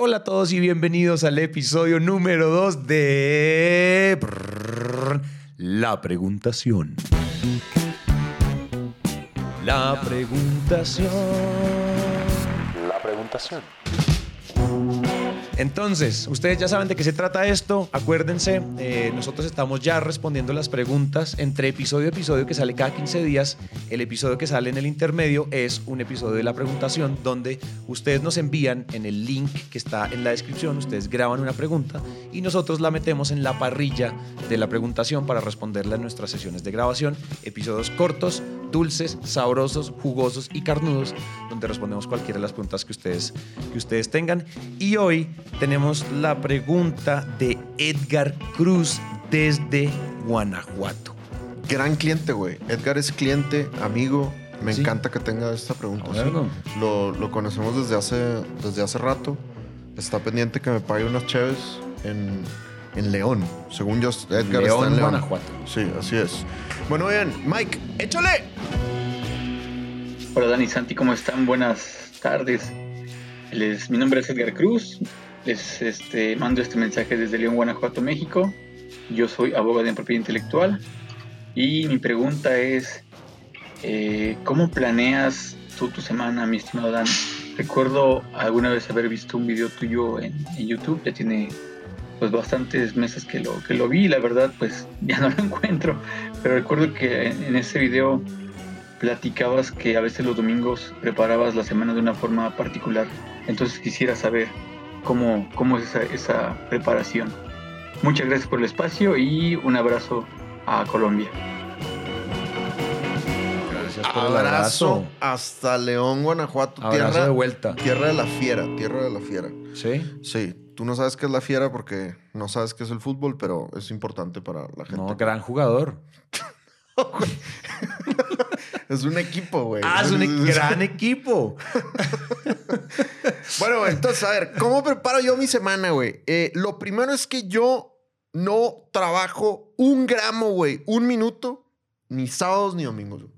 Hola a todos y bienvenidos al episodio número 2 de La Preguntación. La Preguntación. La Preguntación. Entonces, ustedes ya saben de qué se trata esto. Acuérdense, eh, nosotros estamos ya respondiendo las preguntas entre episodio y episodio que sale cada 15 días. El episodio que sale en el intermedio es un episodio de la preguntación donde ustedes nos envían en el link que está en la descripción, ustedes graban una pregunta y nosotros la metemos en la parrilla de la preguntación para responderla en nuestras sesiones de grabación. Episodios cortos, dulces, sabrosos, jugosos y carnudos, donde respondemos cualquiera de las preguntas que ustedes, que ustedes tengan. Y hoy tenemos la pregunta de Edgar Cruz desde Guanajuato. Gran cliente, güey. Edgar es cliente, amigo. Me Sí. encanta que tenga esta pregunta. Lo, lo conocemos desde hace, desde hace rato. Está pendiente que me pague unas chaves en, en León. Según yo, Edgar León, está en León. Guanajuato. Sí, así es. Bueno, bien, Mike, échale. Hola Dani y Santi, ¿cómo están? Buenas tardes. Les- mi nombre es Edgar Cruz. Les este, mando este mensaje desde León, Guanajuato, México. Yo soy abogado en propiedad intelectual. Y mi pregunta es, eh, ¿cómo planeas tú tu semana, mi estimado Dan? Recuerdo alguna vez haber visto un video tuyo en, en YouTube. Ya tiene pues bastantes meses que lo, que lo vi. y La verdad, pues ya no lo encuentro. Pero recuerdo que en, ese video platicabas que a veces los domingos preparabas la semana de una forma particular. Entonces quisiera saber cómo, cómo es esa, esa preparación. Muchas gracias por el espacio y un abrazo a Colombia. Gracias por el Abrazo hasta León, Guanajuato. Abrazo tierra, de vuelta. tierra de la fiera, tierra de la fiera. ¿Sí? Sí, tú no sabes qué es la fiera porque no sabes qué es el fútbol, pero es importante para la gente. No, gran jugador. Es un equipo, güey. Ah, es un gran equipo. Bueno, güey, entonces, a ver, ¿cómo preparo yo mi semana, güey? Eh, lo primero es que yo no trabajo un gramo, güey, un minuto, ni sábados ni domingos. güey.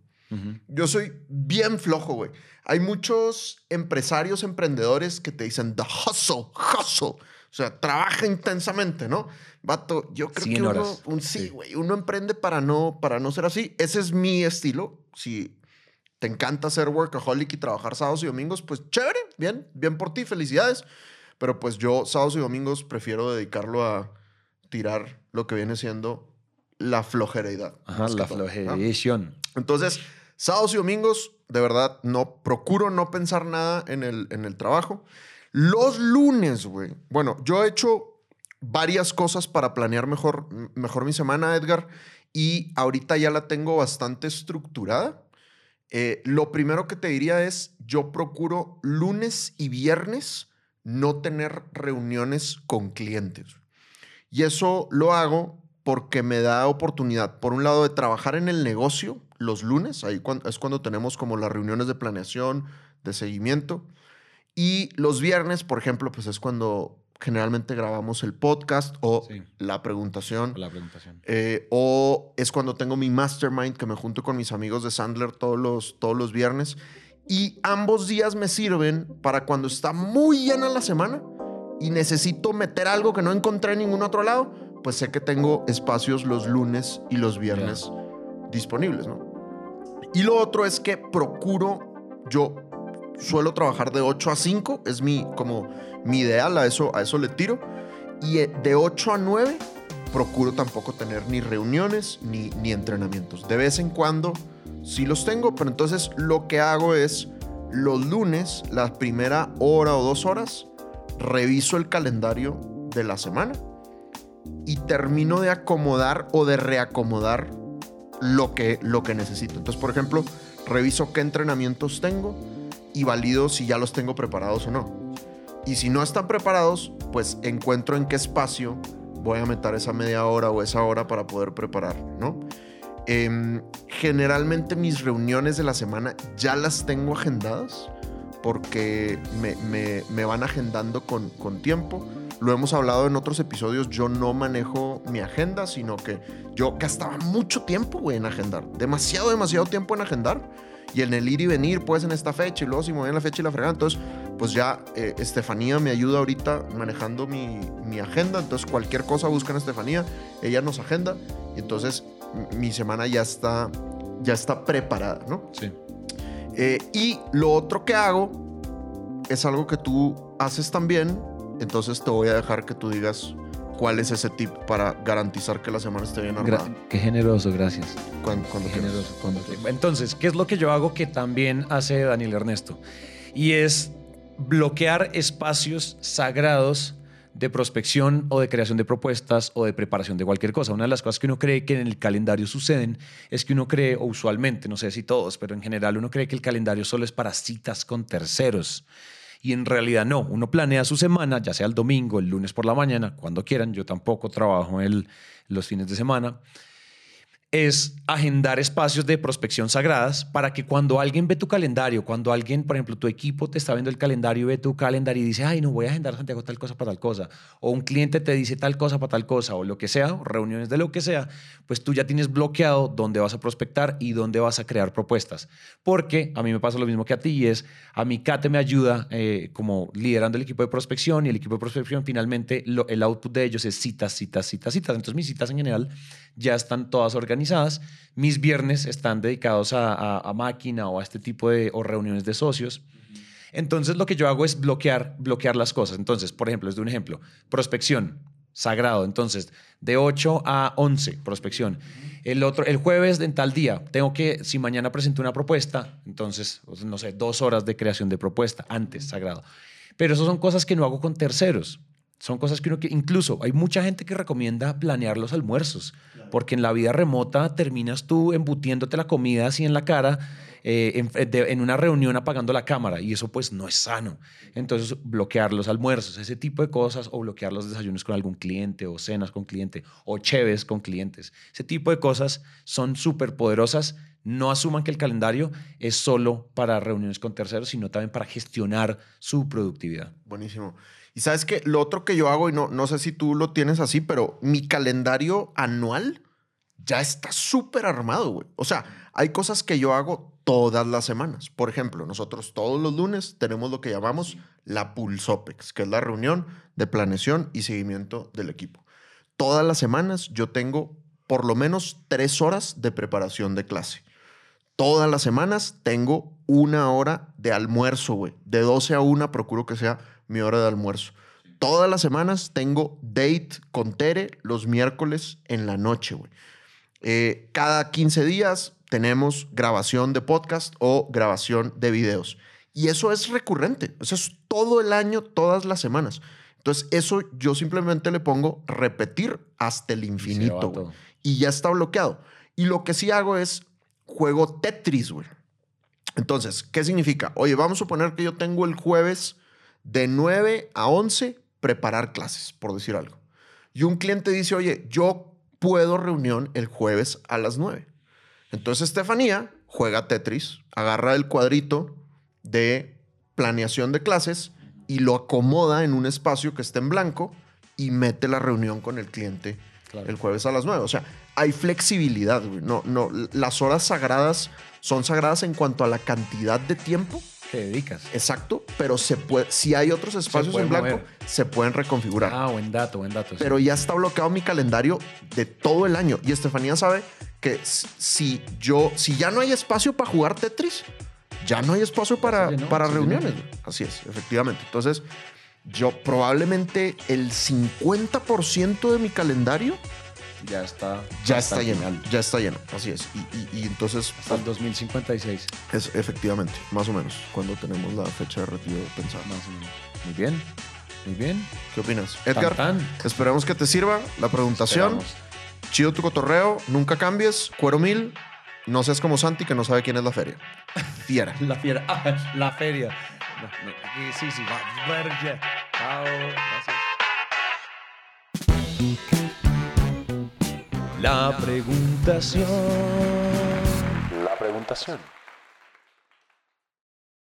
Yo soy bien flojo, güey. Hay muchos empresarios, emprendedores que te dicen the hustle, hustle. O sea, trabaja intensamente, ¿no? Vato, yo creo 100 que uno, un, sí, Sí. güey, uno emprende para no, para no ser así. Ese es mi estilo. Si te encanta ser workaholic y trabajar sábados y domingos, pues chévere, bien, bien por ti, felicidades. Pero pues yo sábados y domingos prefiero dedicarlo a tirar lo que viene siendo la flojeridad. Ajá, la flojerización. Entonces, sábados y domingos, de verdad, no procuro no pensar nada en el, en el trabajo. Los lunes, güey. Bueno, yo he hecho varias cosas para planear mejor, mejor mi semana, Edgar, y ahorita ya la tengo bastante estructurada. Eh, lo primero que te diría es, yo procuro lunes y viernes no tener reuniones con clientes. Y eso lo hago porque me da oportunidad, por un lado, de trabajar en el negocio los lunes, ahí es cuando tenemos como las reuniones de planeación, de seguimiento. Y los viernes, por ejemplo, pues es cuando generalmente grabamos el podcast o Sí. la preguntación. La. Eh, o es cuando tengo mi mastermind que me junto con mis amigos de Sandler todos los, todos los viernes. Y ambos días me sirven para cuando está muy llena la semana y necesito meter algo que no encontré en ningún otro lado, pues sé que tengo espacios los lunes y los viernes disponibles, ¿no? Y lo otro es que procuro, yo suelo trabajar de 8 a 5, es mi, como mi ideal, a eso, a eso le tiro. Y eh, de 8 a 9 procuro tampoco tener ni reuniones ni, ni entrenamientos. De vez en cuando sí los tengo, pero entonces lo que hago es los lunes, la primera hora o dos horas, reviso el calendario de la semana y termino de acomodar o de reacomodar lo que, lo que necesito. Entonces, por ejemplo, reviso qué entrenamientos tengo y valido si ya los tengo preparados o no. Y si no están preparados, pues encuentro en qué espacio voy a meter esa media hora o esa hora para poder preparar, ¿no? Em, generalmente mis reuniones de la semana ya las tengo agendadas porque me, me- me van agendando con, con tiempo. Lo hemos hablado en otros episodios, yo no manejo mi agenda, sino que yo gastaba mucho tiempo, güey, en agendar. Demasiado, demasiado tiempo en agendar. Y en el ir y venir, pues en esta fecha, y luego si movían la fecha y la fregada. Entonces, pues ya eh, Estefanía me ayuda ahorita manejando mi, mi agenda. Entonces, cualquier cosa buscan a Estefanía, ella nos agenda. Y entonces, mi semana ya está, ya está preparada, ¿no? Sí. Eh, y lo otro que hago es algo que tú haces también. Entonces, te voy a dejar que tú digas cuál es ese tip para garantizar que la semana esté bien armada. Gra- qué generoso, gracias. Cuando, cuando Qué generoso. Cuando- Entonces, ¿qué es lo que yo hago que también hace Daniel Ernesto? Y es bloquear espacios sagrados de prospección o de creación de propuestas o de preparación de cualquier cosa. Una de las cosas que uno cree que en el calendario suceden es que uno cree, o usualmente, no sé si todos, pero en general uno cree que el calendario solo es para citas con terceros. Y en realidad no, uno planea su semana, ya sea el domingo, el lunes por la mañana, cuando quieran, yo tampoco trabajo el, los fines de semana, es agendar espacios de prospección sagradas para que cuando alguien ve tu calendario, cuando alguien, por ejemplo, tu equipo te está viendo el calendario ve tu calendario y dice, ay, no voy a agendar Santiago tal cosa para tal cosa, o un cliente te dice tal cosa para tal cosa, o lo que sea, reuniones de lo que sea, pues tú ya tienes bloqueado dónde vas a prospectar y dónde vas a crear propuestas. Porque a mí me pasa lo mismo que a ti y es, a mí Kate me ayuda eh, como liderando el equipo de prospección y el equipo de prospección finalmente el output de ellos es citas, citas, citas, citas. Entonces mis citas en general ya están todas organizadas. Mis viernes están dedicados a, máquina o a este tipo de reuniones de socios. Entonces lo que yo hago es bloquear, bloquear las cosas. Entonces, por ejemplo, les doy un ejemplo. Prospección, sagrado. Entonces, de 8 a 11, prospección. El otro, el jueves en tal día, tengo que, si mañana presento una propuesta, entonces, no sé, dos horas de creación de propuesta, antes, sagrado. Pero eso son cosas que no hago con terceros. Son cosas que uno que, incluso hay mucha gente que recomienda planear los almuerzos, porque en la vida remota terminas tú embutiéndote la comida así en la cara, eh, en, de- en una reunión apagando la cámara, y eso pues no es sano. Entonces, bloquear los almuerzos, ese tipo de cosas, o bloquear los desayunos con algún cliente, o cenas con cliente, o cheves con clientes. Ese tipo de cosas son súper poderosas. No asuman que el calendario es solo para reuniones con terceros, sino también para gestionar su productividad. Buenísimo. Y sabes que lo otro que yo hago, y no, no sé si tú lo tienes así, pero mi calendario anual ya está súper armado, güey. O sea, hay cosas que yo hago todas las semanas. Por ejemplo, nosotros todos los lunes tenemos lo que llamamos la Pulsopex, que es la reunión de planeación y seguimiento del equipo. Todas las semanas yo tengo por lo menos tres horas de preparación de clase. Todas las semanas tengo una hora de almuerzo, güey. De 12 a 1 procuro que sea mi hora de almuerzo. Todas las semanas tengo date con Tere los miércoles en la noche, güey. Eh, cada 15 días tenemos grabación de podcast o grabación de videos. Y eso es recurrente. Eso es todo el año, todas las semanas. Entonces, eso yo simplemente le pongo repetir hasta el infinito. todo. Y ya está bloqueado. Y lo que sí hago es juego Tetris, güey. Entonces, ¿qué significa? Oye, vamos a suponer que yo tengo el jueves de 9 a 11 preparar clases, por decir algo. Y un cliente dice, oye, yo puedo reunión el jueves a las 9. Entonces, Estefanía juega Tetris, agarra el cuadrito de planeación de clases y lo acomoda en un espacio que esté en blanco y mete la reunión con el cliente Claro. el jueves a las 9. O sea, hay flexibilidad, güey. No, no, las horas sagradas son sagradas en cuanto a la cantidad de tiempo, ¿Qué dedicas? exacto, pero se puede, si hay otros espacios en blanco, mover. se pueden reconfigurar. Ah, buen dato, buen dato. sí. Pero ya está bloqueado mi calendario de todo el año. Y Estefanía sabe que si yo, si ya no hay espacio para jugar Tetris, ya no hay espacio para, llenó, para reuniones. llenó. Así es, efectivamente. Entonces, yo probablemente el 50% de mi calendario ya está. ya está lleno. final, Ya está lleno. Así es. Y, y- y entonces, Hasta el 2056, es efectivamente, más o menos, cuando tenemos la fecha de retiro pensada. más o menos. Muy bien, muy bien. ¿Qué opinas? Edgar, Tan, tan. esperemos que te sirva la preguntación. Esperamos. Chido tu cotorreo, nunca cambies, cuero mil, no seas como Santi que no sabe quién es la feria. Fiera. La fiera. Ah, la feria. No, no, aquí sí, sí. Va. Verge. Chao. Gracias. La preguntación. La preguntación.